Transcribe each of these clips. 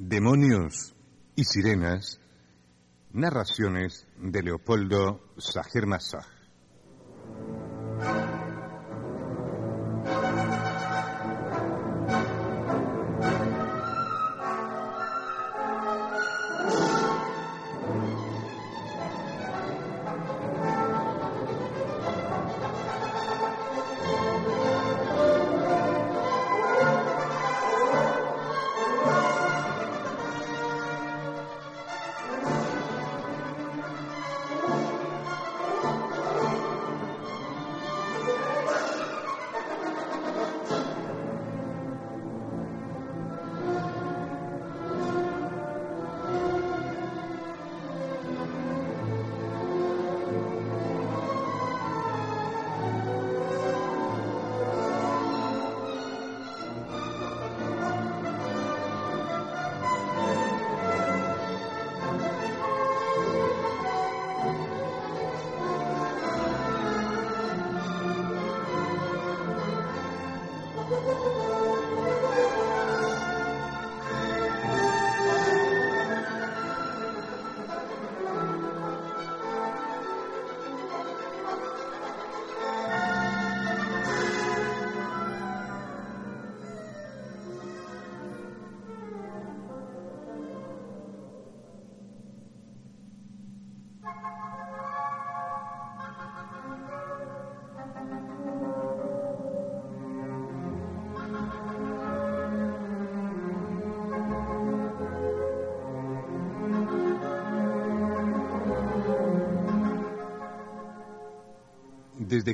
Demonios y sirenas, narraciones de Leopoldo Sajer Massach.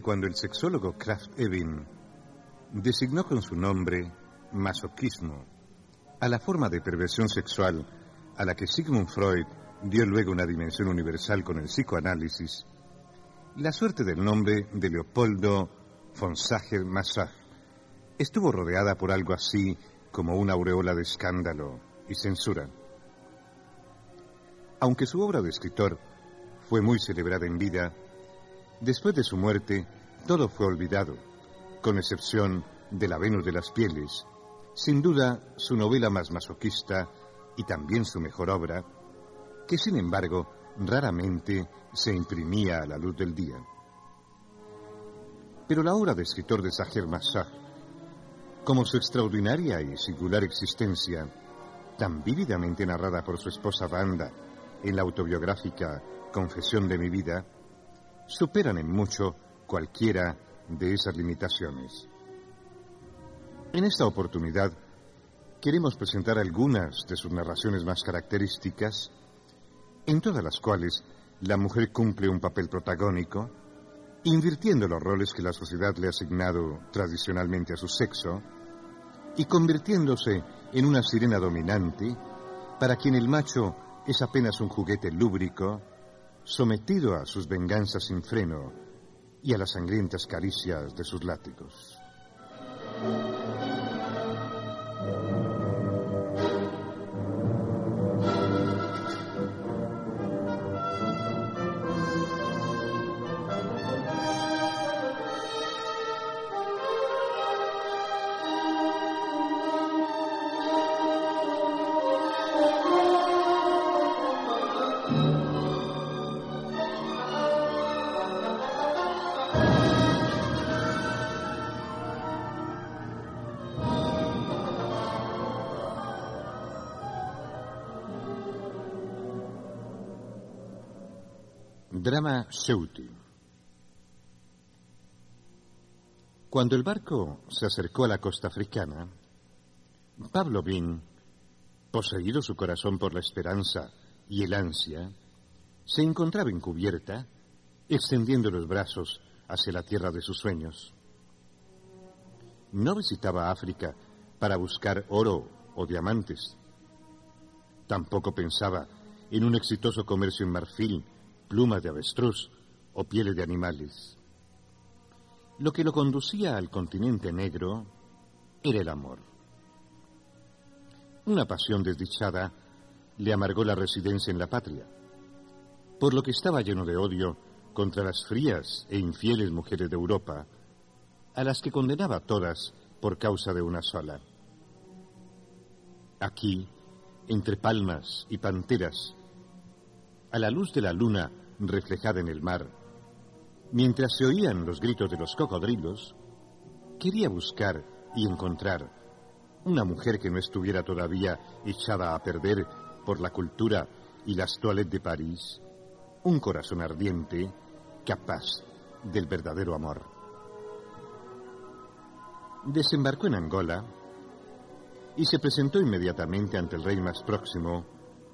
Cuando el sexólogo Kraft Ebing designó con su nombre masoquismo a la forma de perversión sexual a la que Sigmund Freud dio luego una dimensión universal con el psicoanálisis, la suerte del nombre de Leopoldo von Sacher-Masoch estuvo rodeada por algo así como una aureola de escándalo y censura. Aunque su obra de escritor fue muy celebrada en vida, Después de su muerte, todo fue olvidado, con excepción de La Venus de las Pieles, sin duda su novela más masoquista y también su mejor obra, que sin embargo raramente se imprimía a la luz del día. Pero la obra de escritor de Sacher Massach, como su extraordinaria y singular existencia, tan vívidamente narrada por su esposa Banda en la autobiográfica Confesión de mi vida, superan en mucho cualquiera de esas limitaciones. En esta oportunidad queremos presentar algunas de sus narraciones más características, en todas las cuales la mujer cumple un papel protagónico, invirtiendo los roles que la sociedad le ha asignado tradicionalmente a su sexo, y convirtiéndose en una sirena dominante para quien el macho es apenas un juguete lúbrico, sometido a sus venganzas sin freno y a las sangrientas caricias de sus látigos. Cuando el barco se acercó a la costa africana, Pablo Bin, poseído su corazón por la esperanza y el ansia, se encontraba en cubierta, extendiendo los brazos hacia la tierra de sus sueños. No visitaba África para buscar oro o diamantes. Tampoco pensaba en un exitoso comercio en marfil plumas de avestruz o pieles de animales. Lo que lo conducía al continente negro era el amor. Una pasión desdichada le amargó la residencia en la patria, por lo que estaba lleno de odio contra las frías e infieles mujeres de Europa, a las que condenaba todas por causa de una sola. Aquí, entre palmas y panteras, a la luz de la luna reflejada en el mar, mientras se oían los gritos de los cocodrilos, quería buscar y encontrar una mujer que no estuviera todavía echada a perder por la cultura y las toilettes de París, un corazón ardiente, capaz del verdadero amor. Desembarcó en Angola y se presentó inmediatamente ante el rey más próximo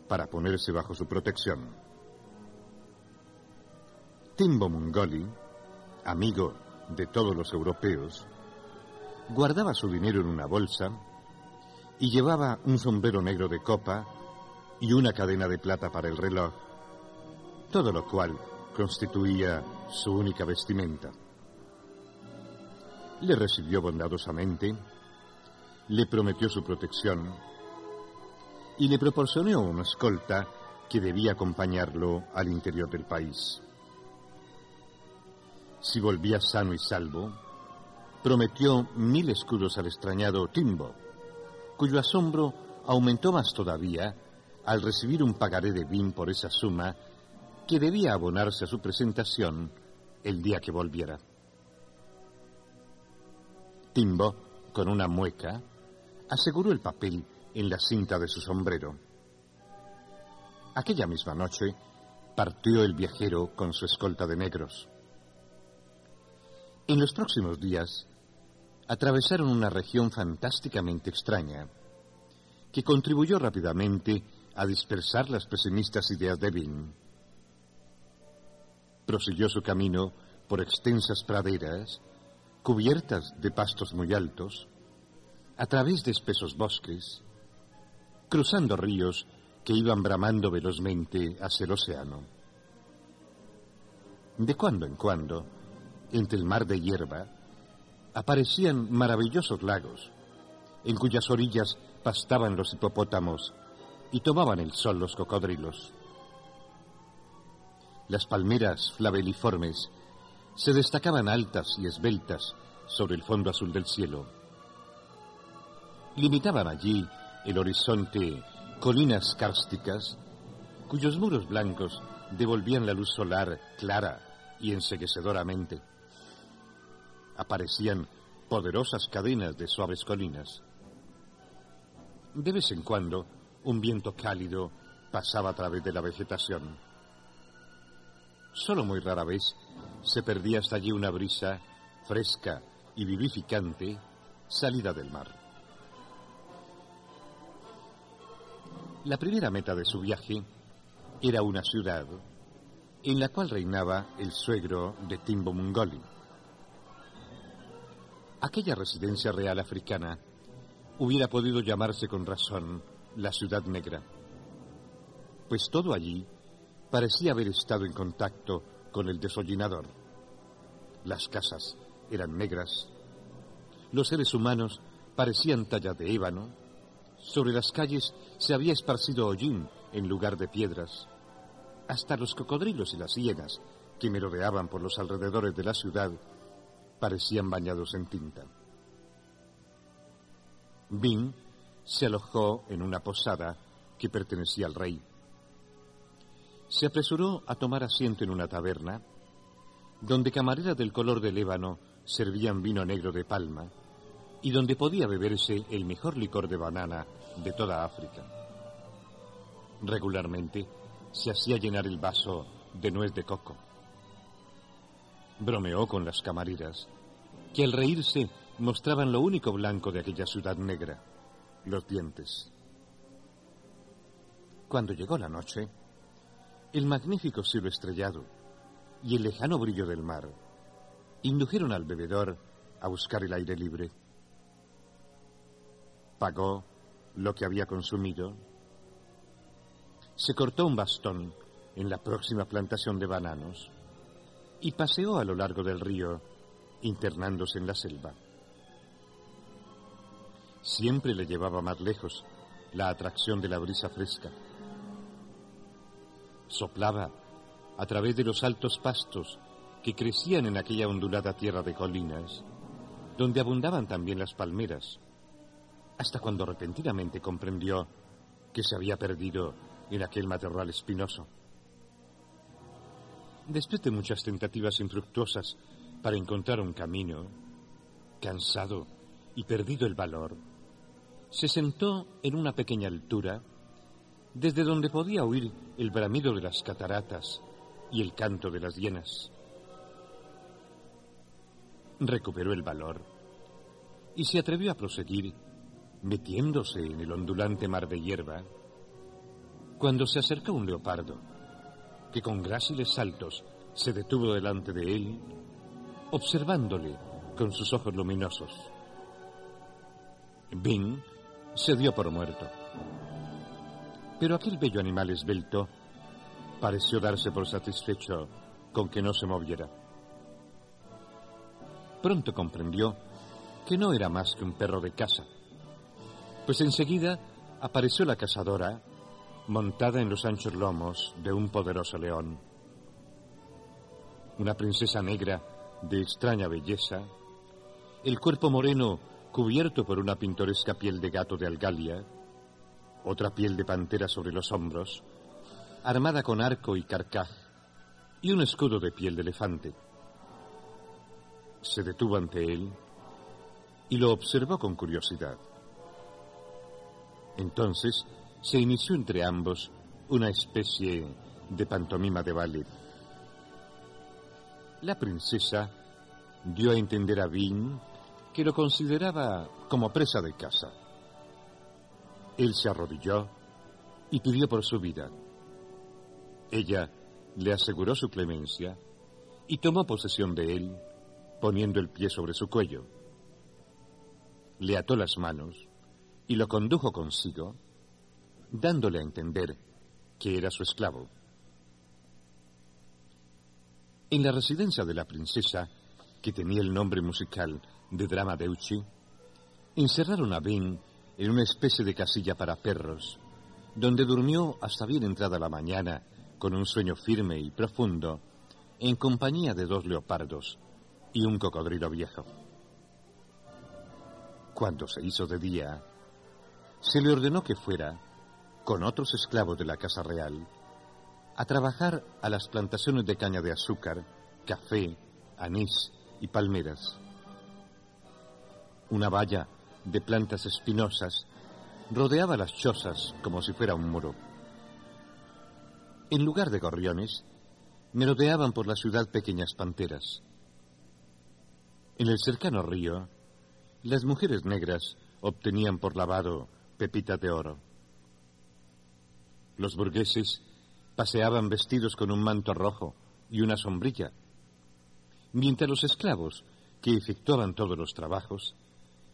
para ponerse bajo su protección. Timbo Mungoli, amigo de todos los europeos, guardaba su dinero en una bolsa y llevaba un sombrero negro de copa y una cadena de plata para el reloj, todo lo cual constituía su única vestimenta. Le recibió bondadosamente, le prometió su protección y le proporcionó una escolta que debía acompañarlo al interior del país. Si volvía sano y salvo, prometió mil escudos al extrañado Timbo, cuyo asombro aumentó más todavía al recibir un pagaré de BIM por esa suma que debía abonarse a su presentación el día que volviera. Timbo, con una mueca, aseguró el papel en la cinta de su sombrero. Aquella misma noche partió el viajero con su escolta de negros. En los próximos días atravesaron una región fantásticamente extraña que contribuyó rápidamente a dispersar las pesimistas ideas de Bing. Prosiguió su camino por extensas praderas, cubiertas de pastos muy altos, a través de espesos bosques, cruzando ríos que iban bramando velozmente hacia el océano. De cuando en cuando, entre el mar de hierba, aparecían maravillosos lagos, en cuyas orillas pastaban los hipopótamos y tomaban el sol los cocodrilos. Las palmeras flaveliformes se destacaban altas y esbeltas sobre el fondo azul del cielo. Limitaban allí el horizonte colinas kársticas cuyos muros blancos devolvían la luz solar clara y enseguecedoramente. Aparecían poderosas cadenas de suaves colinas. De vez en cuando, un viento cálido pasaba a través de la vegetación. Solo muy rara vez se perdía hasta allí una brisa fresca y vivificante salida del mar. La primera meta de su viaje era una ciudad en la cual reinaba el suegro de Timbo Mungoli. Aquella residencia real africana hubiera podido llamarse con razón la ciudad negra, pues todo allí parecía haber estado en contacto con el desollinador. Las casas eran negras, los seres humanos parecían tallas de ébano, sobre las calles se había esparcido hollín en lugar de piedras, hasta los cocodrilos y las hienas que merodeaban por los alrededores de la ciudad parecían bañados en tinta. Bing se alojó en una posada que pertenecía al rey. Se apresuró a tomar asiento en una taberna, donde camareras del color del ébano servían vino negro de palma y donde podía beberse el mejor licor de banana de toda África. Regularmente se hacía llenar el vaso de nuez de coco. Bromeó con las camareras, que al reírse mostraban lo único blanco de aquella ciudad negra, los dientes. Cuando llegó la noche, el magnífico cielo estrellado y el lejano brillo del mar indujeron al bebedor a buscar el aire libre. Pagó lo que había consumido, se cortó un bastón en la próxima plantación de bananos y paseó a lo largo del río, internándose en la selva siempre le llevaba más lejos la atracción de la brisa fresca. Soplaba a través de los altos pastos que crecían en aquella ondulada tierra de colinas, donde abundaban también las palmeras, hasta cuando repentinamente comprendió que se había perdido en aquel matorral espinoso. Después de muchas tentativas infructuosas para encontrar un camino, cansado y perdido el valor, se sentó en una pequeña altura desde donde podía oír el bramido de las cataratas y el canto de las hienas. Recuperó el valor y se atrevió a proseguir metiéndose en el ondulante mar de hierba, cuando se acercó un leopardo, que con gráciles saltos se detuvo delante de él, observándole con sus ojos luminosos. Bing se dio por muerto. Pero aquel bello animal esbelto pareció darse por satisfecho con que no se moviera. Pronto comprendió que no era más que un perro de casa, pues enseguida apareció la cazadora montada en los anchos lomos de un poderoso león. Una princesa negra de extraña belleza, el cuerpo moreno cubierto por una pintoresca piel de gato de Algalia, otra piel de pantera sobre los hombros, armada con arco y carcaj y un escudo de piel de elefante. Se detuvo ante él y lo observó con curiosidad. Entonces se inició entre ambos una especie de pantomima de ballet. La princesa dio a entender a Vin que lo consideraba como presa de casa. Él se arrodilló y pidió por su vida. Ella le aseguró su clemencia y tomó posesión de él, poniendo el pie sobre su cuello. Le ató las manos y lo condujo consigo, dándole a entender que era su esclavo. En la residencia de la princesa, que tenía el nombre musical de Drama Deucci, encerraron a Ben en una especie de casilla para perros, donde durmió hasta bien entrada la mañana con un sueño firme y profundo, en compañía de dos leopardos y un cocodrilo viejo. Cuando se hizo de día, se le ordenó que fuera, con otros esclavos de la Casa Real, a trabajar a las plantaciones de caña de azúcar, café, anís y palmeras. Una valla de plantas espinosas rodeaba las chozas como si fuera un muro. En lugar de gorriones, merodeaban por la ciudad pequeñas panteras. En el cercano río, las mujeres negras obtenían por lavado pepitas de oro. Los burgueses paseaban vestidos con un manto rojo y una sombrilla, mientras los esclavos, que efectuaban todos los trabajos,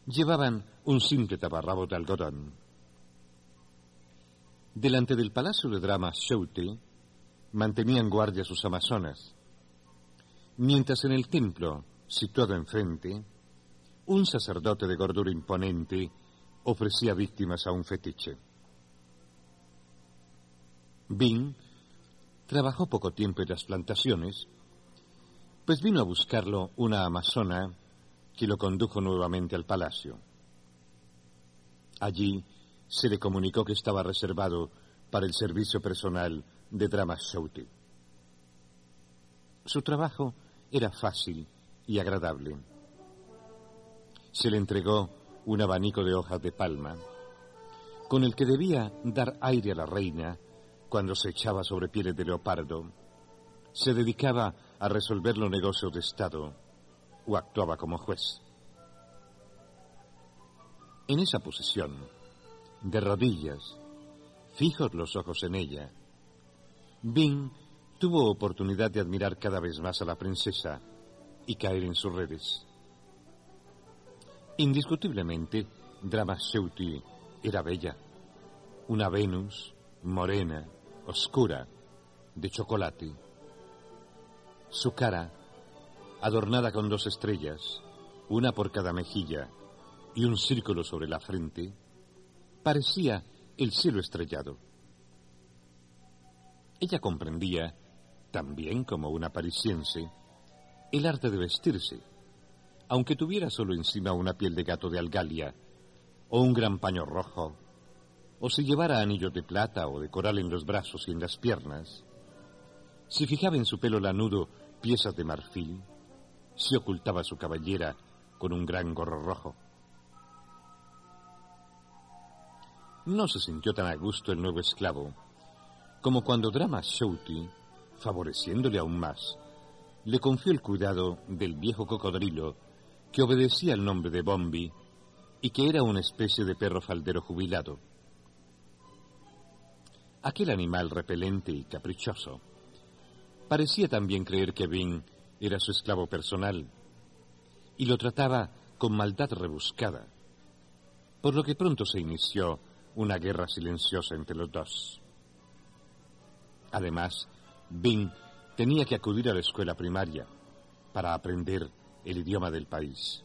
llevaban un simple taparrabo de algodón. Delante del palacio de drama Shouti mantenían guardia sus amazonas, mientras en el templo, situado enfrente, un sacerdote de gordura imponente ofrecía víctimas a un fetiche. Bing trabajó poco tiempo en las plantaciones, pues vino a buscarlo una amazona que lo condujo nuevamente al palacio. Allí se le comunicó que estaba reservado para el servicio personal de Drama Shouty. Su trabajo era fácil y agradable. Se le entregó un abanico de hojas de palma, con el que debía dar aire a la reina cuando se echaba sobre pieles de leopardo. Se dedicaba a resolver los negocios de Estado o actuaba como juez. En esa posición, de rodillas, fijos los ojos en ella, Bing tuvo oportunidad de admirar cada vez más a la princesa y caer en sus redes. Indiscutiblemente, Drama Sheuti era bella, una Venus morena, oscura, de chocolate. Su cara adornada con dos estrellas, una por cada mejilla y un círculo sobre la frente, parecía el cielo estrellado. Ella comprendía, también como una parisiense, el arte de vestirse, aunque tuviera solo encima una piel de gato de algalia o un gran paño rojo, o si llevara anillos de plata o de coral en los brazos y en las piernas, si fijaba en su pelo lanudo piezas de marfil, si ocultaba su cabellera con un gran gorro rojo. No se sintió tan a gusto el nuevo esclavo como cuando Drama Shouti, favoreciéndole aún más, le confió el cuidado del viejo cocodrilo que obedecía al nombre de Bombi y que era una especie de perro faldero jubilado. Aquel animal repelente y caprichoso parecía también creer que Bing era su esclavo personal y lo trataba con maldad rebuscada, por lo que pronto se inició una guerra silenciosa entre los dos. Además, Bing tenía que acudir a la escuela primaria para aprender el idioma del país.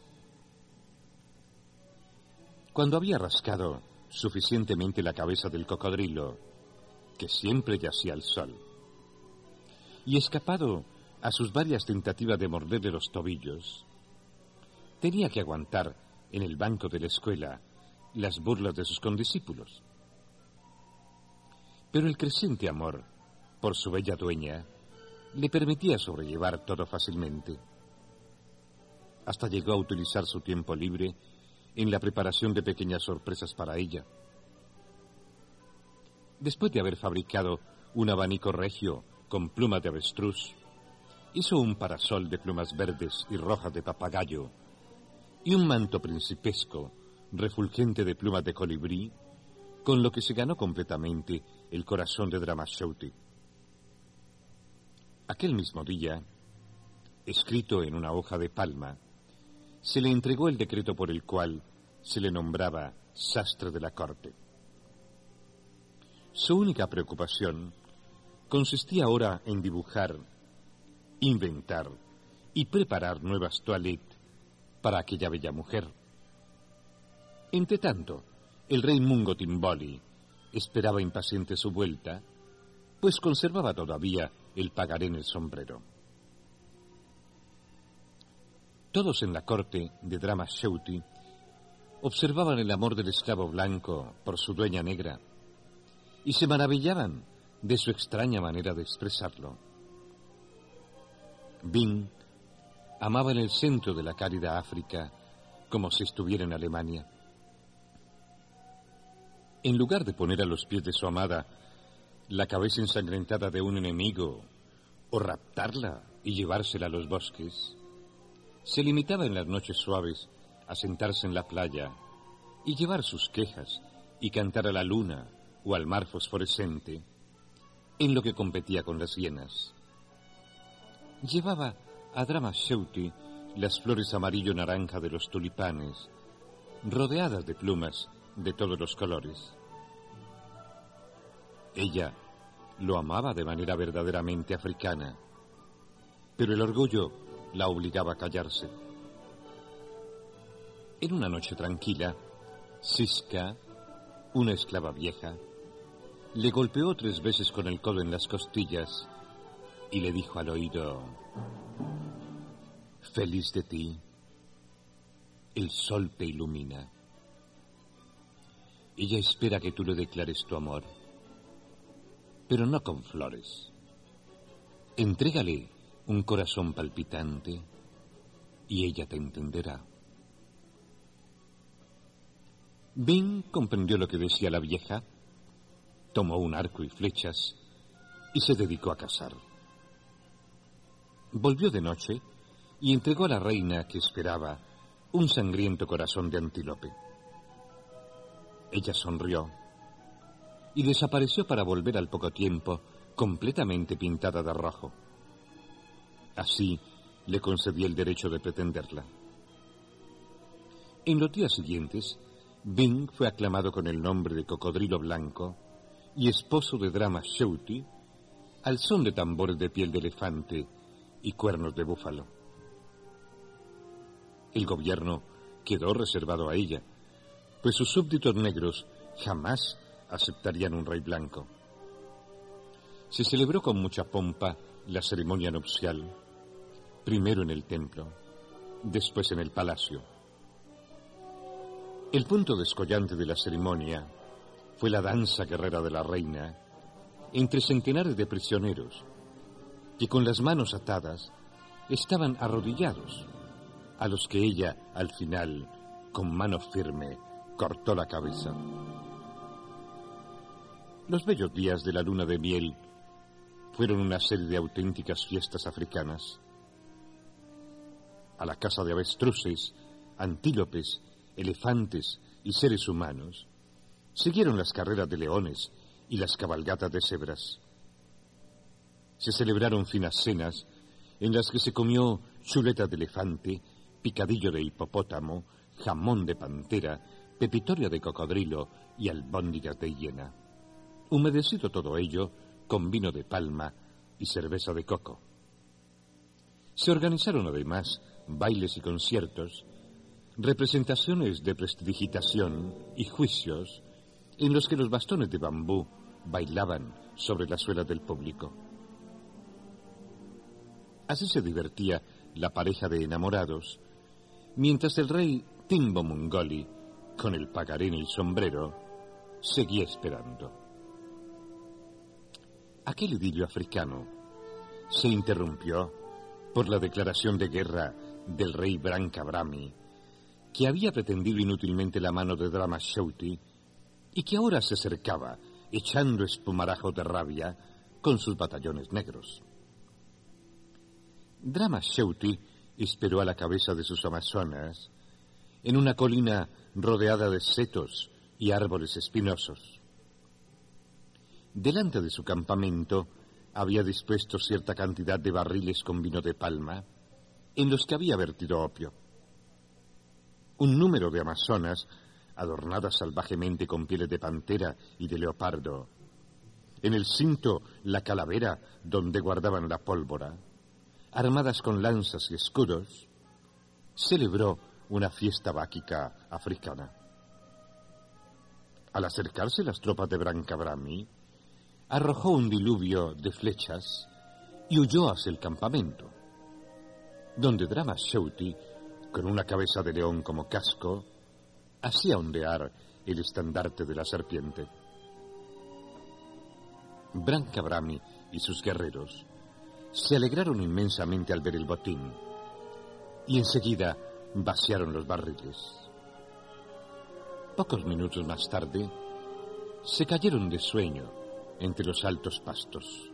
Cuando había rascado suficientemente la cabeza del cocodrilo, que siempre yacía al sol, y escapado a sus varias tentativas de morderle los tobillos, tenía que aguantar en el banco de la escuela las burlas de sus condiscípulos. Pero el creciente amor por su bella dueña le permitía sobrellevar todo fácilmente. Hasta llegó a utilizar su tiempo libre en la preparación de pequeñas sorpresas para ella. Después de haber fabricado un abanico regio con plumas de avestruz, hizo un parasol de plumas verdes y rojas de papagayo y un manto principesco refulgente de plumas de colibrí, con lo que se ganó completamente el corazón de Dramashouti. Aquel mismo día, escrito en una hoja de palma, se le entregó el decreto por el cual se le nombraba sastre de la corte. Su única preocupación consistía ahora en dibujar, inventar y preparar nuevas toilettes para aquella bella mujer. Entre tanto, el rey Mungo Timboli esperaba impaciente su vuelta, pues conservaba todavía el pagaré en el sombrero. Todos en la corte de Drama Shouti observaban el amor del esclavo blanco por su dueña negra y se maravillaban de su extraña manera de expresarlo. Bing amaba en el centro de la cálida África como si estuviera en Alemania. En lugar de poner a los pies de su amada la cabeza ensangrentada de un enemigo o raptarla y llevársela a los bosques, se limitaba en las noches suaves a sentarse en la playa y llevar sus quejas y cantar a la luna o al mar fosforescente en lo que competía con las hienas. Llevaba a Drama Shouti las flores amarillo-naranja de los tulipanes, rodeadas de plumas de todos los colores. Ella lo amaba de manera verdaderamente africana, pero el orgullo la obligaba a callarse. En una noche tranquila, Siska, una esclava vieja, le golpeó tres veces con el codo en las costillas y le dijo al oído, Feliz de ti, el sol te ilumina. Ella espera que tú le declares tu amor, pero no con flores. Entrégale un corazón palpitante y ella te entenderá. Bing comprendió lo que decía la vieja tomó un arco y flechas y se dedicó a cazar. Volvió de noche y entregó a la reina que esperaba un sangriento corazón de antílope. Ella sonrió y desapareció para volver al poco tiempo completamente pintada de rojo. Así le concedí el derecho de pretenderla. En los días siguientes, Bing fue aclamado con el nombre de Cocodrilo Blanco y esposo de Drama Shouti, al son de tambores de piel de elefante y cuernos de búfalo. El gobierno quedó reservado a ella, pues sus súbditos negros jamás aceptarían un rey blanco. Se celebró con mucha pompa la ceremonia nupcial, primero en el templo, después en el palacio. El punto descollante de la ceremonia fue la danza guerrera de la reina entre centenares de prisioneros que con las manos atadas estaban arrodillados, a los que ella al final, con mano firme, cortó la cabeza. Los bellos días de la luna de miel fueron una serie de auténticas fiestas africanas. A la casa de avestruces, antílopes, elefantes y seres humanos, siguieron las carreras de leones y las cabalgatas de cebras. Se celebraron finas cenas en las que se comió chuleta de elefante, picadillo de hipopótamo, jamón de pantera, pepitoria de cocodrilo y albóndigas de hiena. Humedecido todo ello con vino de palma y cerveza de coco. Se organizaron además bailes y conciertos, representaciones de prestidigitación y juicios en los que los bastones de bambú bailaban sobre la suela del público. Así se divertía la pareja de enamorados, mientras el rey Timbo Mongoli, con el pagarín y sombrero, seguía esperando. Aquel idilio africano se interrumpió por la declaración de guerra del rey Brancabrami, que había pretendido inútilmente la mano de Drama Shouti y que ahora se acercaba, echando espumarajos de rabia, con sus batallones negros. Drama Shouti esperó a la cabeza de sus amazonas en una colina rodeada de setos y árboles espinosos. Delante de su campamento había dispuesto cierta cantidad de barriles con vino de palma en los que había vertido opio. Un número de amazonas adornadas salvajemente con pieles de pantera y de leopardo. En el cinto la calavera donde guardaban la pólvora, armadas con lanzas y escudos, celebró una fiesta báquica africana. Al acercarse las tropas de Brancabrami, arrojó un diluvio de flechas y huyó hacia el campamento, donde Drama Shouti, con una cabeza de león como casco, hacía ondear el estandarte de la serpiente. Brancabrami y sus guerreros se alegraron inmensamente al ver el botín y enseguida vaciaron los barriles. Pocos minutos más tarde, se cayeron de sueño entre los altos pastos.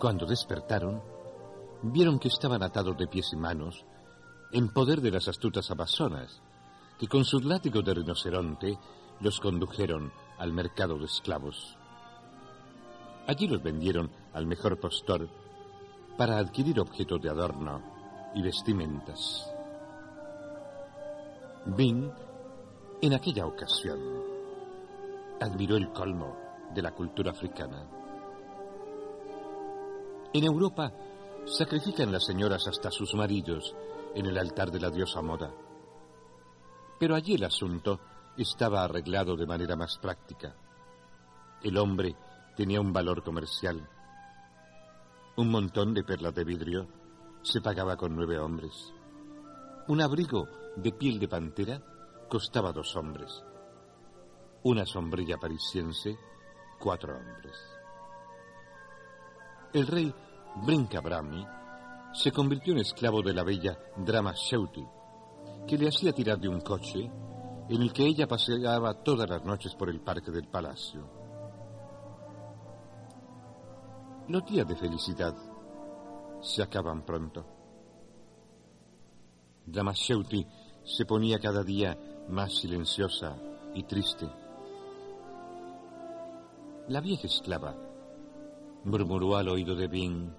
Cuando despertaron, vieron que estaban atados de pies y manos en poder de las astutas amazonas, que con sus látigos de rinoceronte los condujeron al mercado de esclavos. Allí los vendieron al mejor postor para adquirir objetos de adorno y vestimentas. Bing, en aquella ocasión, admiró el colmo de la cultura africana. En Europa sacrifican las señoras hasta sus maridos en el altar de la diosa moda. Pero allí el asunto estaba arreglado de manera más práctica. El hombre tenía un valor comercial. Un montón de perlas de vidrio se pagaba con nueve hombres. Un abrigo de piel de pantera costaba dos hombres. Una sombrilla parisiense, cuatro hombres. El rey Brincabrami se convirtió en esclavo de la bella Drama Sheuti, que le hacía tirar de un coche en el que ella paseaba todas las noches por el parque del palacio. Los días de felicidad se acaban pronto. Sheuti se ponía cada día más silenciosa y triste. La vieja esclava murmuró al oído de Bing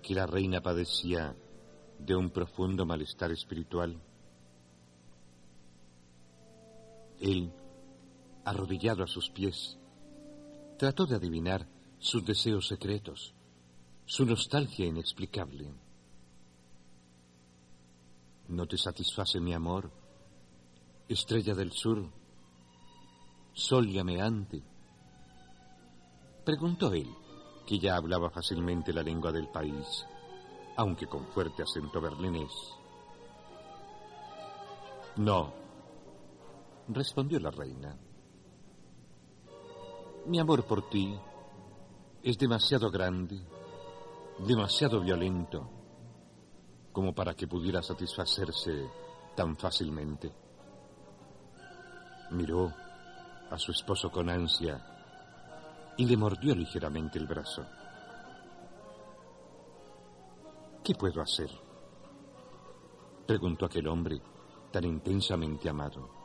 que la reina padecía de un profundo malestar espiritual. Él, arrodillado a sus pies, trató de adivinar sus deseos secretos, su nostalgia inexplicable. ¿No te satisface mi amor, estrella del sur, sol llameante? Preguntó él, que ya hablaba fácilmente la lengua del país, aunque con fuerte acento berlinés. No, respondió la reina. Mi amor por ti es demasiado grande, demasiado violento, como para que pudiera satisfacerse tan fácilmente. Miró a su esposo con ansia y le mordió ligeramente el brazo. ¿Qué puedo hacer? preguntó aquel hombre tan intensamente amado.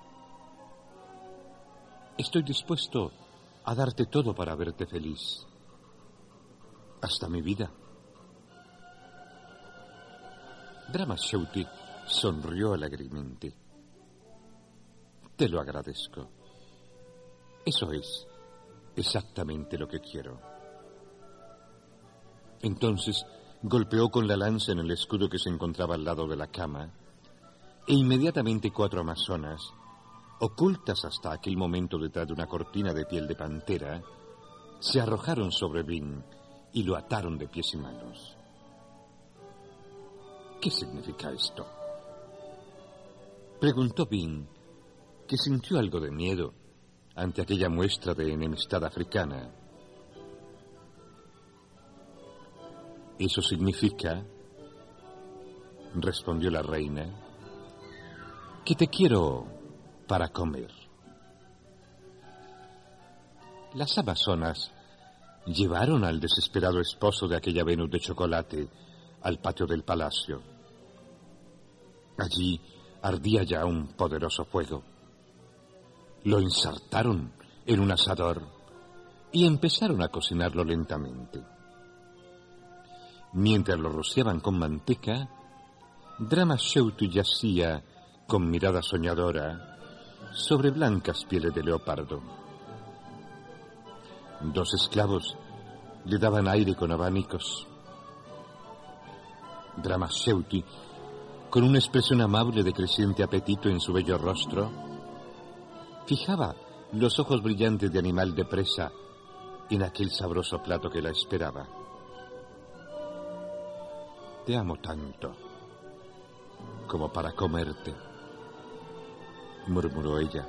Estoy dispuesto a darte todo para verte feliz, hasta mi vida. Drama sonrió alegremente. Te lo agradezco. Eso es exactamente lo que quiero. Entonces golpeó con la lanza en el escudo que se encontraba al lado de la cama, e inmediatamente cuatro amazonas, ocultas hasta aquel momento detrás de una cortina de piel de pantera, se arrojaron sobre Vin y lo ataron de pies y manos. ¿Qué significa esto? Preguntó Vin, que sintió algo de miedo ante aquella muestra de enemistad africana. Eso significa, respondió la reina, que te quiero para comer. Las amazonas llevaron al desesperado esposo de aquella Venus de chocolate al patio del palacio. Allí ardía ya un poderoso fuego. Lo ensartaron en un asador y empezaron a cocinarlo lentamente. Mientras lo rociaban con manteca, Drama Sheutu yacía con mirada soñadora sobre blancas pieles de leopardo. Dos esclavos le daban aire con abanicos. Drama Sheuti, con una expresión amable de creciente apetito en su bello rostro, Fijaba los ojos brillantes de animal de presa en aquel sabroso plato que la esperaba. Te amo tanto como para comerte, murmuró ella.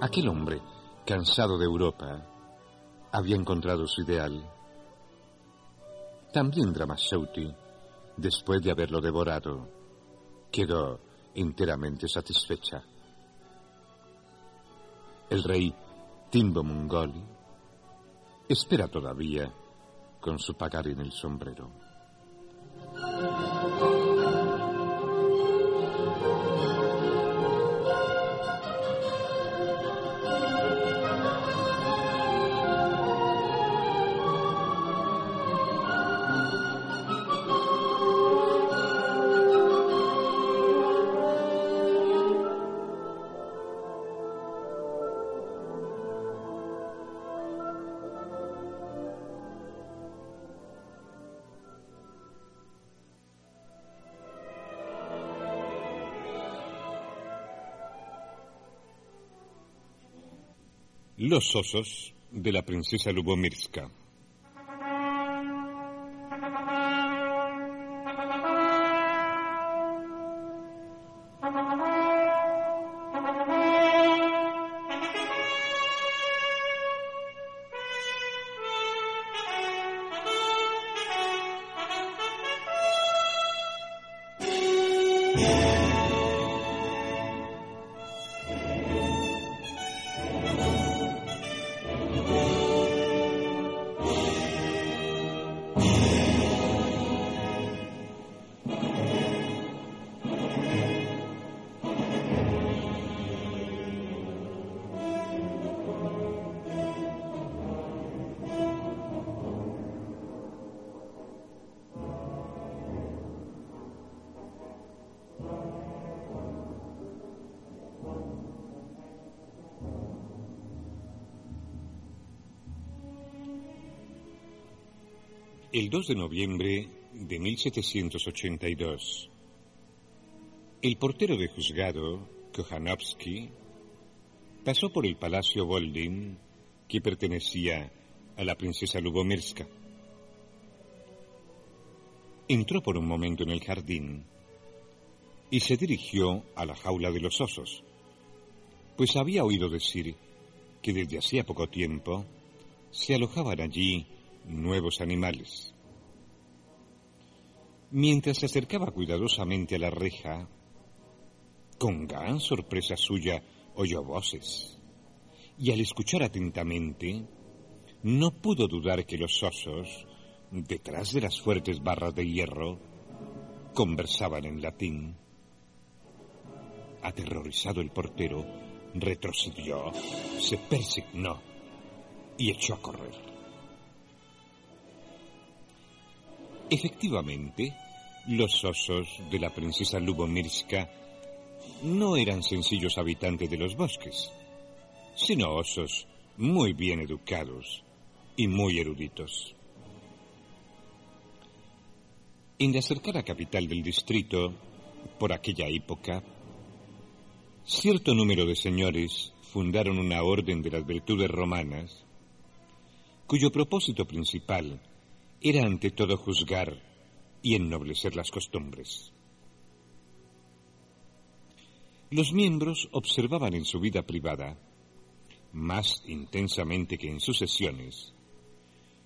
Aquel hombre, cansado de Europa, había encontrado su ideal. También Dramashouti, después de haberlo devorado, quedó enteramente satisfecha. El rey Timbo Mongoli espera todavía con su pagar en el sombrero. Los osos de la princesa Lubomirska. El 2 de noviembre de 1782, el portero de juzgado, Kohanovsky, pasó por el Palacio Boldin, que pertenecía a la princesa Lubomirska. Entró por un momento en el jardín y se dirigió a la jaula de los osos, pues había oído decir que desde hacía poco tiempo se alojaban allí nuevos animales. Mientras se acercaba cuidadosamente a la reja, con gran sorpresa suya oyó voces, y al escuchar atentamente, no pudo dudar que los osos, detrás de las fuertes barras de hierro, conversaban en latín. Aterrorizado el portero, retrocedió, se persignó y echó a correr. Efectivamente, los osos de la princesa Lubomirska no eran sencillos habitantes de los bosques, sino osos muy bien educados y muy eruditos. En la cercana capital del distrito, por aquella época, cierto número de señores fundaron una orden de las virtudes romanas, cuyo propósito principal era ante todo juzgar y ennoblecer las costumbres. Los miembros observaban en su vida privada, más intensamente que en sus sesiones,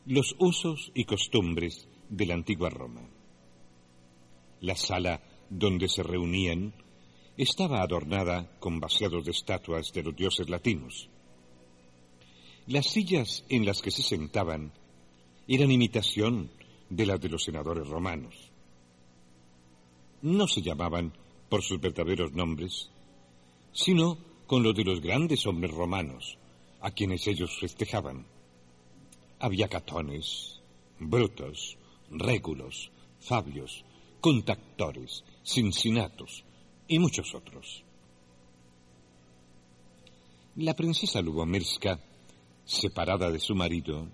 los usos y costumbres de la antigua Roma. La sala donde se reunían estaba adornada con vaciados de estatuas de los dioses latinos. Las sillas en las que se sentaban eran imitación de las de los senadores romanos. No se llamaban por sus verdaderos nombres, sino con los de los grandes hombres romanos, a quienes ellos festejaban. Había catones, brutos, régulos, fabios, contactores, cincinatos, y muchos otros. La princesa Lubomirska, separada de su marido,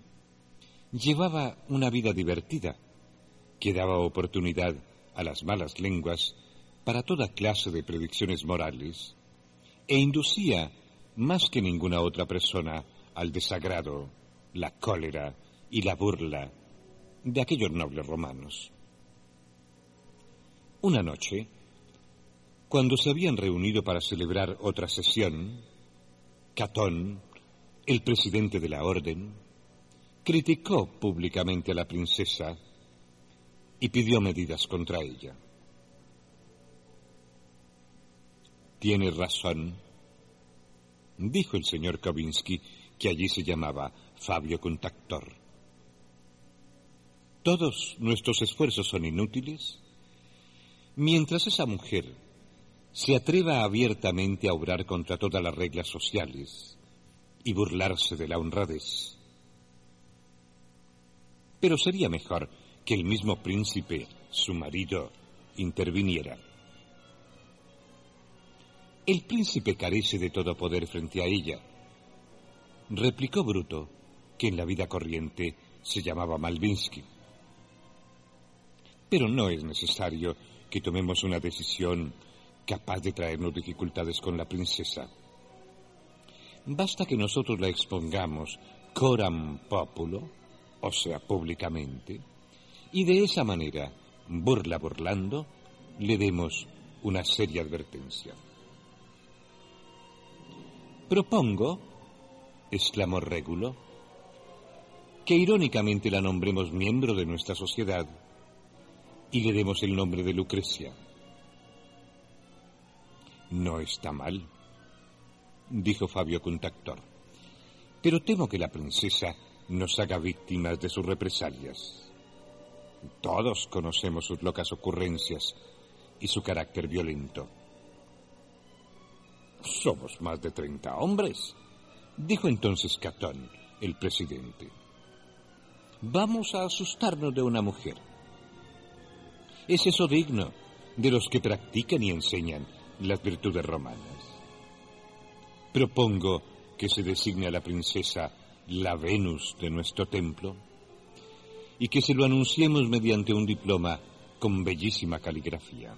llevaba una vida divertida que daba oportunidad a las malas lenguas para toda clase de predicciones morales e inducía más que ninguna otra persona al desagrado, la cólera y la burla de aquellos nobles romanos. Una noche, cuando se habían reunido para celebrar otra sesión, Catón, el presidente de la orden, criticó públicamente a la princesa y pidió medidas contra ella. Tiene razón, dijo el señor Kavinsky, que allí se llamaba Fabio Contactor. Todos nuestros esfuerzos son inútiles mientras esa mujer se atreva abiertamente a obrar contra todas las reglas sociales y burlarse de la honradez. Pero sería mejor que el mismo príncipe, su marido, interviniera. El príncipe carece de todo poder frente a ella, replicó Bruto, que en la vida corriente se llamaba Malvinsky. Pero no es necesario que tomemos una decisión capaz de traernos dificultades con la princesa. Basta que nosotros la expongamos coram populo, o sea, públicamente, y de esa manera, burla burlando, le demos una seria advertencia. Propongo, exclamó Régulo, que irónicamente la nombremos miembro de nuestra sociedad y le demos el nombre de Lucrecia. No está mal, dijo Fabio Contactor. Pero temo que la princesa nos haga víctimas de sus represalias. Todos conocemos sus locas ocurrencias y su carácter violento. Somos más de treinta hombres, dijo entonces Catón, el presidente. Vamos a asustarnos de una mujer. ¿Es eso digno de los que practican y enseñan las virtudes romanas. Propongo que se designe a la princesa la Venus de nuestro templo y que se lo anunciemos mediante un diploma con bellísima caligrafía.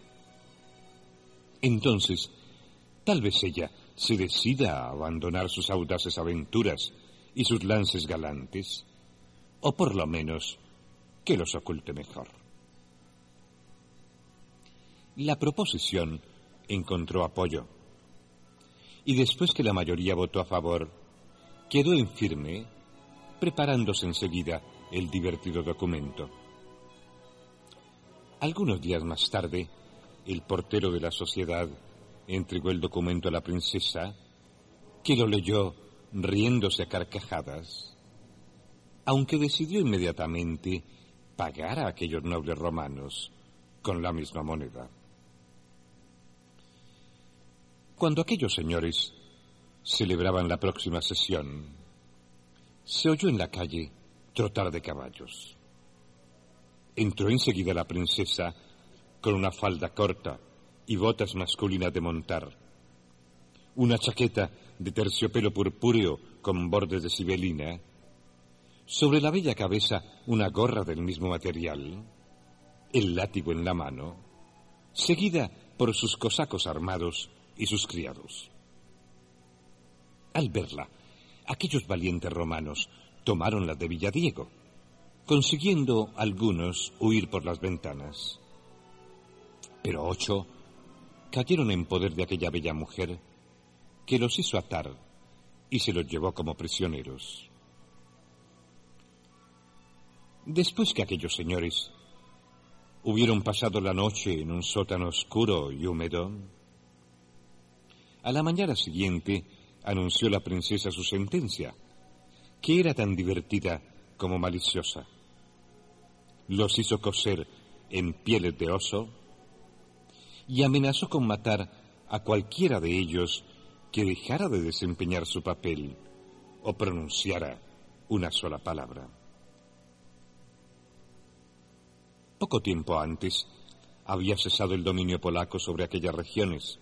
Entonces, tal vez ella se decida a abandonar sus audaces aventuras y sus lances galantes, o por lo menos que los oculte mejor. La proposición encontró apoyo. y después que la mayoría votó a favor, quedó en firme, preparándose enseguida el divertido documento. Algunos días más tarde, el portero de la sociedad entregó el documento a la princesa, que lo leyó riéndose a carcajadas, aunque decidió inmediatamente pagar a aquellos nobles romanos con la misma moneda. Cuando aquellos señores celebraban la próxima sesión, se oyó en la calle trotar de caballos. Entró enseguida la princesa con una falda corta y botas masculinas de montar, una chaqueta de terciopelo purpúreo con bordes de sibelina, sobre la bella cabeza una gorra del mismo material, el látigo en la mano, seguida por sus cosacos armados y sus criados. Al verla, aquellos valientes romanos tomaron la de Villadiego, consiguiendo algunos huir por las ventanas. Pero ocho cayeron en poder de aquella bella mujer que los hizo atar y se los llevó como prisioneros. Después que aquellos señores hubieron pasado la noche en un sótano oscuro y húmedo, a la mañana siguiente anunció la princesa su sentencia, que era tan divertida como maliciosa. Los hizo coser en pieles de oso y amenazó con matar a cualquiera de ellos que dejara de desempeñar su papel o pronunciara una sola palabra. Poco tiempo antes había cesado el dominio polaco sobre aquellas regiones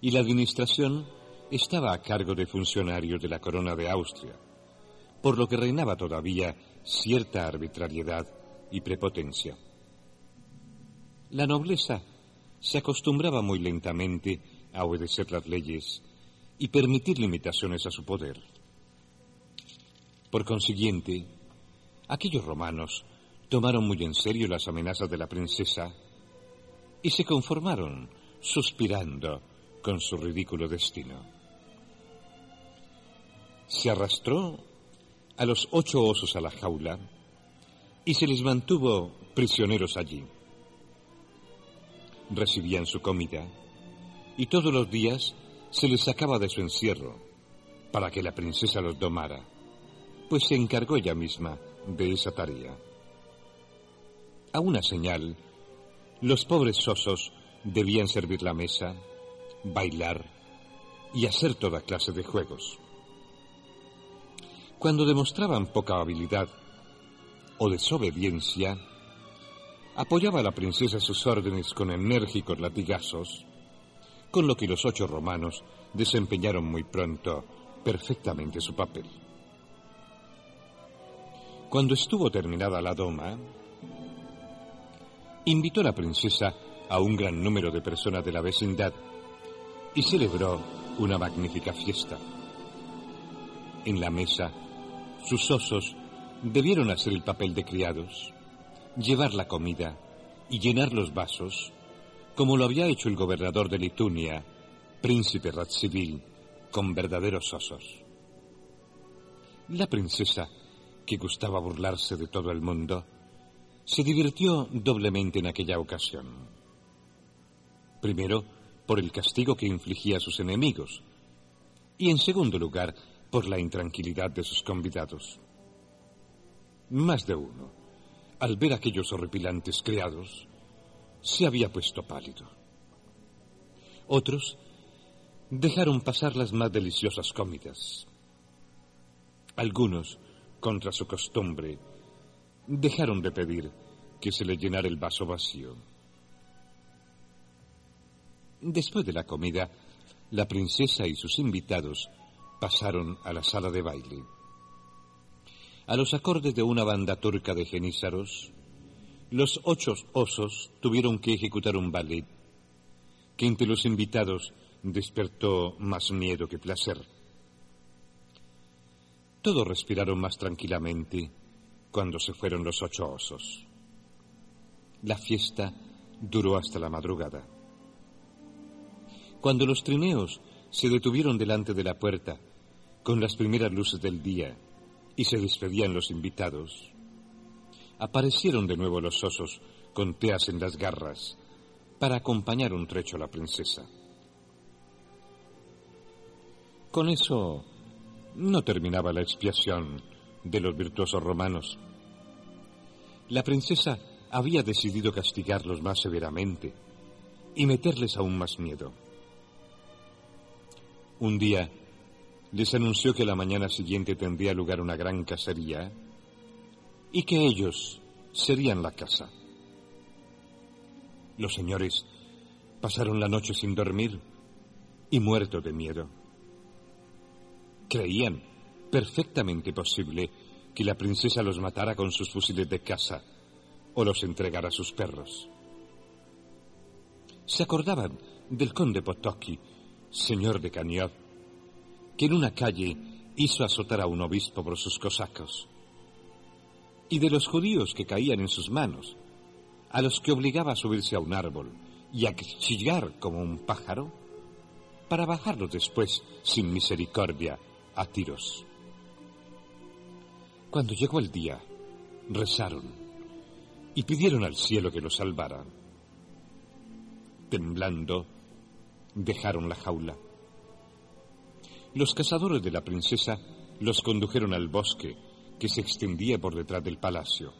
y la administración estaba a cargo de funcionarios de la corona de Austria, por lo que reinaba todavía cierta arbitrariedad y prepotencia. La nobleza se acostumbraba muy lentamente a obedecer las leyes y permitir limitaciones a su poder. Por consiguiente, aquellos romanos tomaron muy en serio las amenazas de la princesa y se conformaron, suspirando, con su ridículo destino. Se arrastró a los ocho osos a la jaula y se les mantuvo prisioneros allí. Recibían su comida y todos los días se les sacaba de su encierro para que la princesa los domara, pues se encargó ella misma de esa tarea. A una señal, los pobres osos debían servir la mesa, bailar y hacer toda clase de juegos. Cuando demostraban poca habilidad o desobediencia, apoyaba a la princesa sus órdenes con enérgicos latigazos, con lo que los ocho romanos desempeñaron muy pronto perfectamente su papel. Cuando estuvo terminada la doma, invitó a la princesa a un gran número de personas de la vecindad y celebró una magnífica fiesta. En la mesa, sus osos debieron hacer el papel de criados, llevar la comida y llenar los vasos, como lo había hecho el gobernador de Lituania, príncipe Radziwill, con verdaderos osos. La princesa, que gustaba burlarse de todo el mundo, se divirtió doblemente en aquella ocasión. Primero, por el castigo que infligía a sus enemigos y en segundo lugar por la intranquilidad de sus convidados. Más de uno, al ver aquellos horripilantes criados, se había puesto pálido. Otros dejaron pasar las más deliciosas comidas. Algunos, contra su costumbre, dejaron de pedir que se le llenara el vaso vacío. Después de la comida, la princesa y sus invitados pasaron a la sala de baile. A los acordes de una banda turca de genízaros, los ocho osos tuvieron que ejecutar un ballet que entre los invitados despertó más miedo que placer. Todos respiraron más tranquilamente cuando se fueron los ocho osos. La fiesta duró hasta la madrugada. Cuando los trineos se detuvieron delante de la puerta con las primeras luces del día y se despedían los invitados, aparecieron de nuevo los osos con teas en las garras para acompañar un trecho a la princesa. Con eso no terminaba la expiación de los virtuosos romanos. La princesa había decidido castigarlos más severamente y meterles aún más miedo. Un día les anunció que la mañana siguiente tendría lugar una gran cacería y que ellos serían la casa. Los señores pasaron la noche sin dormir y muertos de miedo. Creían perfectamente posible que la princesa los matara con sus fusiles de caza o los entregara a sus perros. Se acordaban del conde Potocki, señor de Caniot, que en una calle hizo azotar a un obispo por sus cosacos y de los judíos que caían en sus manos, a los que obligaba a subirse a un árbol y a chillar como un pájaro, para bajarlos después sin misericordia a tiros. Cuando llegó el día, rezaron y pidieron al cielo que los salvara. Temblando, dejaron la jaula. Los cazadores de la princesa los condujeron al bosque que se extendía por detrás del palacio.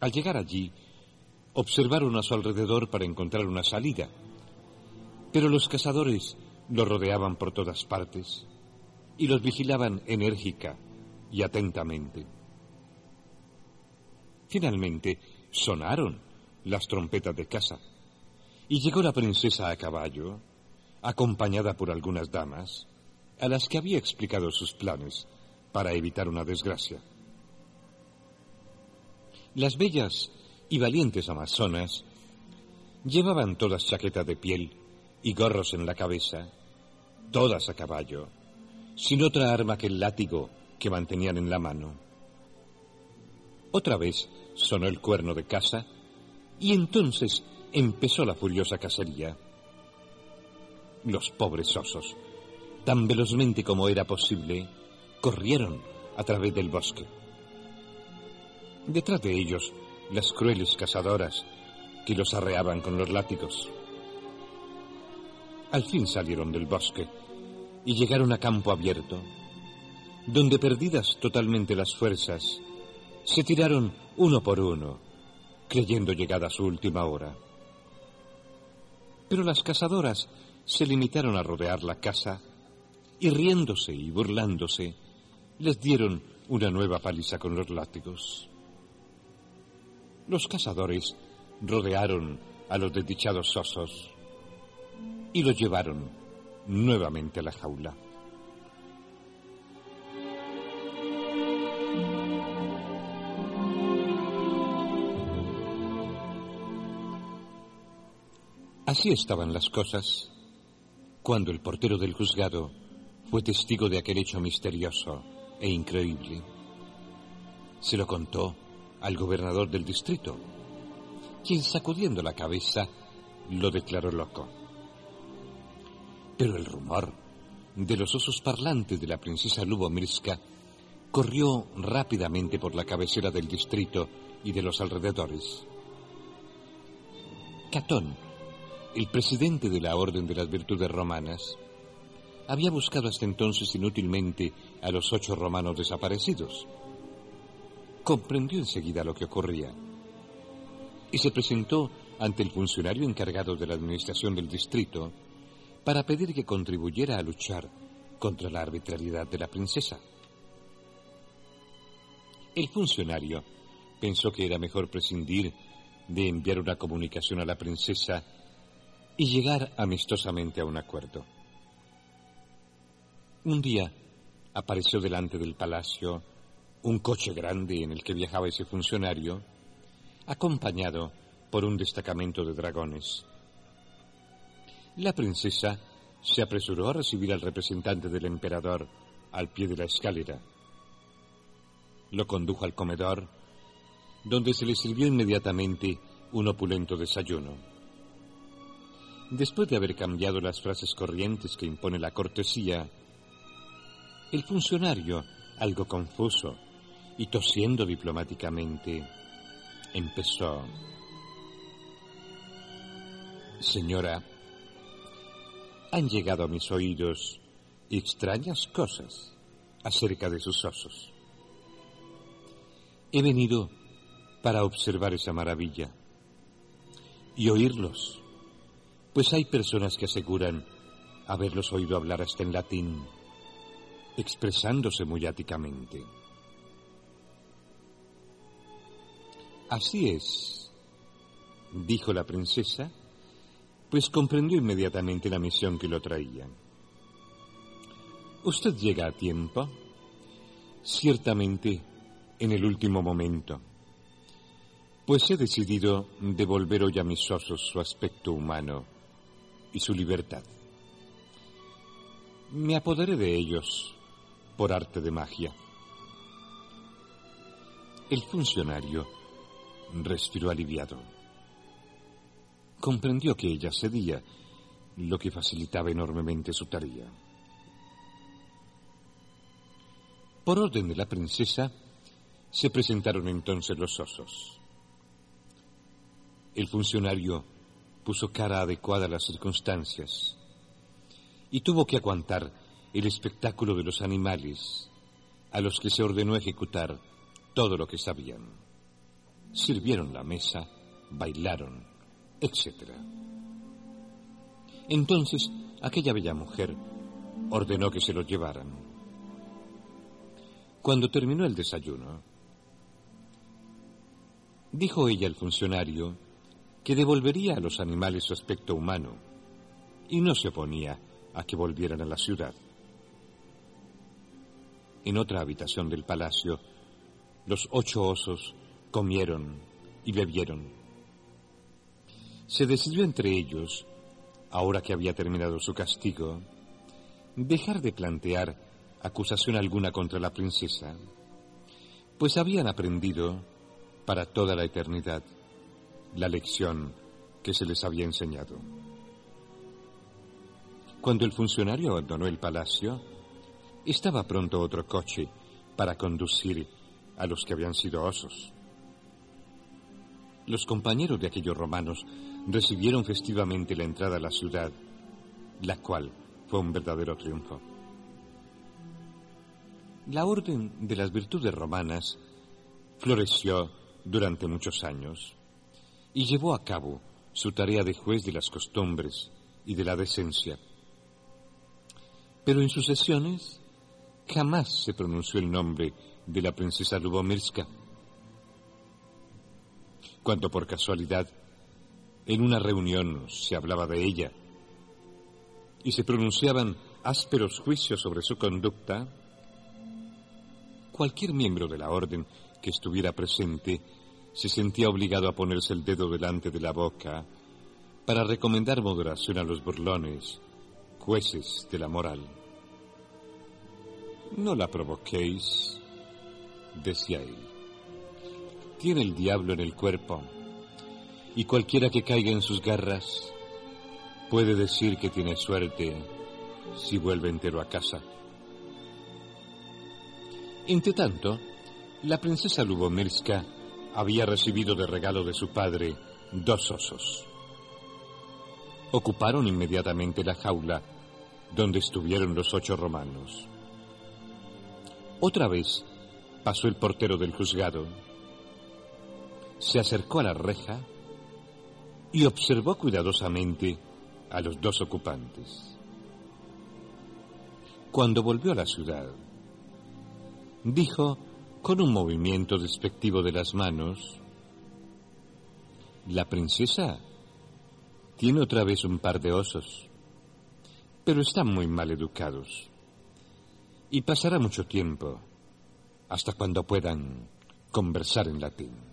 Al llegar allí, observaron a su alrededor para encontrar una salida, pero los cazadores los rodeaban por todas partes y los vigilaban enérgica y atentamente. Finalmente sonaron las trompetas de casa y llegó la princesa a caballo, acompañada por algunas damas, a las que había explicado sus planes para evitar una desgracia. Las bellas y valientes amazonas llevaban todas chaqueta de piel y gorros en la cabeza, todas a caballo, sin otra arma que el látigo que mantenían en la mano. Otra vez sonó el cuerno de casa y entonces empezó la furiosa cacería. Los pobres osos, tan velozmente como era posible, corrieron a través del bosque. Detrás de ellos, las crueles cazadoras que los arreaban con los látigos. Al fin salieron del bosque y llegaron a campo abierto, donde perdidas totalmente las fuerzas, se tiraron uno por uno, creyendo llegada su última hora. Pero las cazadoras se limitaron a rodear la casa y riéndose y burlándose, les dieron una nueva paliza con los látigos. Los cazadores rodearon a los desdichados osos y los llevaron nuevamente a la jaula. Así estaban las cosas cuando el portero del juzgado fue testigo de aquel hecho misterioso e increíble. Se lo contó al gobernador del distrito, quien sacudiendo la cabeza lo declaró loco. Pero el rumor de los osos parlantes de la princesa Lubomirska corrió rápidamente por la cabecera del distrito y de los alrededores. Catón, el presidente de la Orden de las Virtudes Romanas, había buscado hasta entonces inútilmente a los ocho romanos desaparecidos. Comprendió enseguida lo que ocurría y se presentó ante el funcionario encargado de la administración del distrito para pedir que contribuyera a luchar contra la arbitrariedad de la princesa. El funcionario pensó que era mejor prescindir de enviar una comunicación a la princesa y llegar amistosamente a un acuerdo. Un día apareció delante del palacio un coche grande en el que viajaba ese funcionario, acompañado por un destacamento de dragones. La princesa se apresuró a recibir al representante del emperador al pie de la escalera. Lo condujo al comedor, donde se le sirvió inmediatamente un opulento desayuno. Después de haber cambiado las frases corrientes que impone la cortesía, el funcionario, algo confuso y tosiendo diplomáticamente, empezó. Señora, han llegado a mis oídos extrañas cosas acerca de sus osos. He venido para observar esa maravilla y oírlos, pues hay personas que aseguran haberlos oído hablar hasta en latín, expresándose muy áticamente. Así es, dijo la princesa, pues comprendió inmediatamente la misión que lo traía. Usted llega a tiempo, ciertamente en el último momento, pues he decidido devolver hoy a mis osos su aspecto humano y su libertad. Me apoderé de ellos por arte de magia. El funcionario respiró aliviado. Comprendió que ella cedía, lo que facilitaba enormemente su tarea. Por orden de la princesa, se presentaron entonces los osos. El funcionario puso cara adecuada a las circunstancias y tuvo que aguantar el espectáculo de los animales a los que se ordenó ejecutar todo lo que sabían. Sirvieron la mesa, bailaron, etc. Entonces aquella bella mujer ordenó que se lo llevaran. Cuando terminó el desayuno, dijo ella al funcionario que devolvería a los animales su aspecto humano y no se oponía a que volvieran a la ciudad. En otra habitación del palacio, los ocho osos comieron y bebieron. Se decidió entre ellos, ahora que había terminado su castigo, dejar de plantear acusación alguna contra la princesa, pues habían aprendido para toda la eternidad la lección que se les había enseñado. Cuando el funcionario abandonó el palacio, estaba pronto otro coche para conducir a los que habían sido osos. Los compañeros de aquellos romanos recibieron festivamente la entrada a la ciudad, la cual fue un verdadero triunfo. La orden de las virtudes romanas floreció durante muchos años y llevó a cabo su tarea de juez de las costumbres y de la decencia. Pero en sus sesiones jamás se pronunció el nombre de la princesa Lubomirska. Cuando por casualidad en una reunión se hablaba de ella y se pronunciaban ásperos juicios sobre su conducta, cualquier miembro de la orden que estuviera presente se sentía obligado a ponerse el dedo delante de la boca para recomendar moderación a los burlones, jueces de la moral. No la provoquéis, decía él. Tiene el diablo en el cuerpo, y cualquiera que caiga en sus garras puede decir que tiene suerte si vuelve entero a casa. Entre tanto, la princesa Lubomirska había recibido de regalo de su padre dos osos. Ocuparon inmediatamente la jaula donde estuvieron los ocho romanos. Otra vez pasó el portero del juzgado, se acercó a la reja y observó cuidadosamente a los dos ocupantes. Cuando volvió a la ciudad, dijo con un movimiento despectivo de las manos, la princesa tiene otra vez un par de osos, pero están muy mal educados. Y pasará mucho tiempo hasta cuando puedan conversar en latín.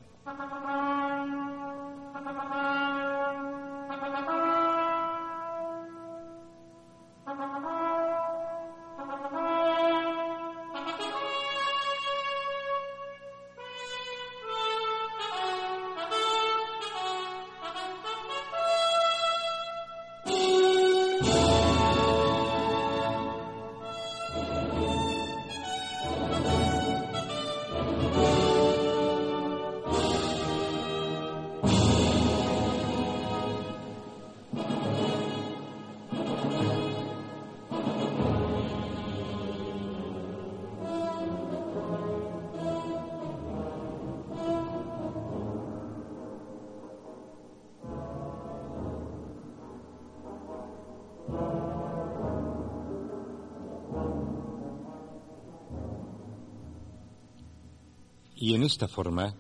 Y en esta forma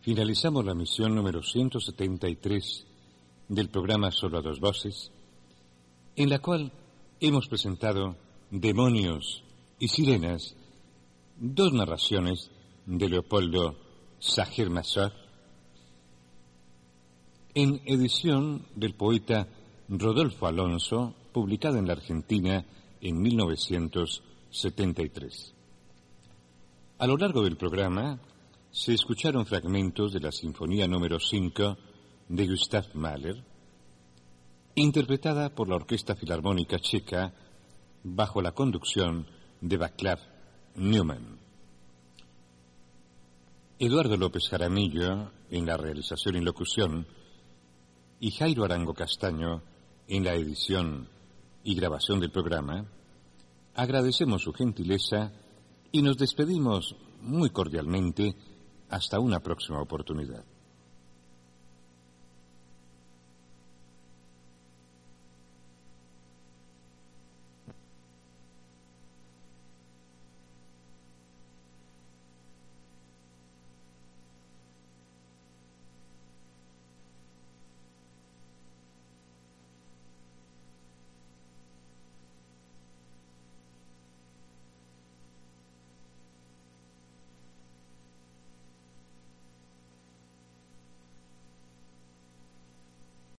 finalizamos la misión número 173 del programa Solo a dos voces, en la cual hemos presentado Demonios y Sirenas, dos narraciones de Leopoldo Sajer Massot, en edición del poeta Rodolfo Alonso, publicada en la Argentina en 1973. A lo largo del programa se escucharon fragmentos de la Sinfonía número 5 de Gustav Mahler, interpretada por la Orquesta Filarmónica Checa bajo la conducción de Václav Newman. Eduardo López Jaramillo en la realización y locución y Jairo Arango Castaño en la edición y grabación del programa, agradecemos su gentileza y nos despedimos muy cordialmente hasta una próxima oportunidad.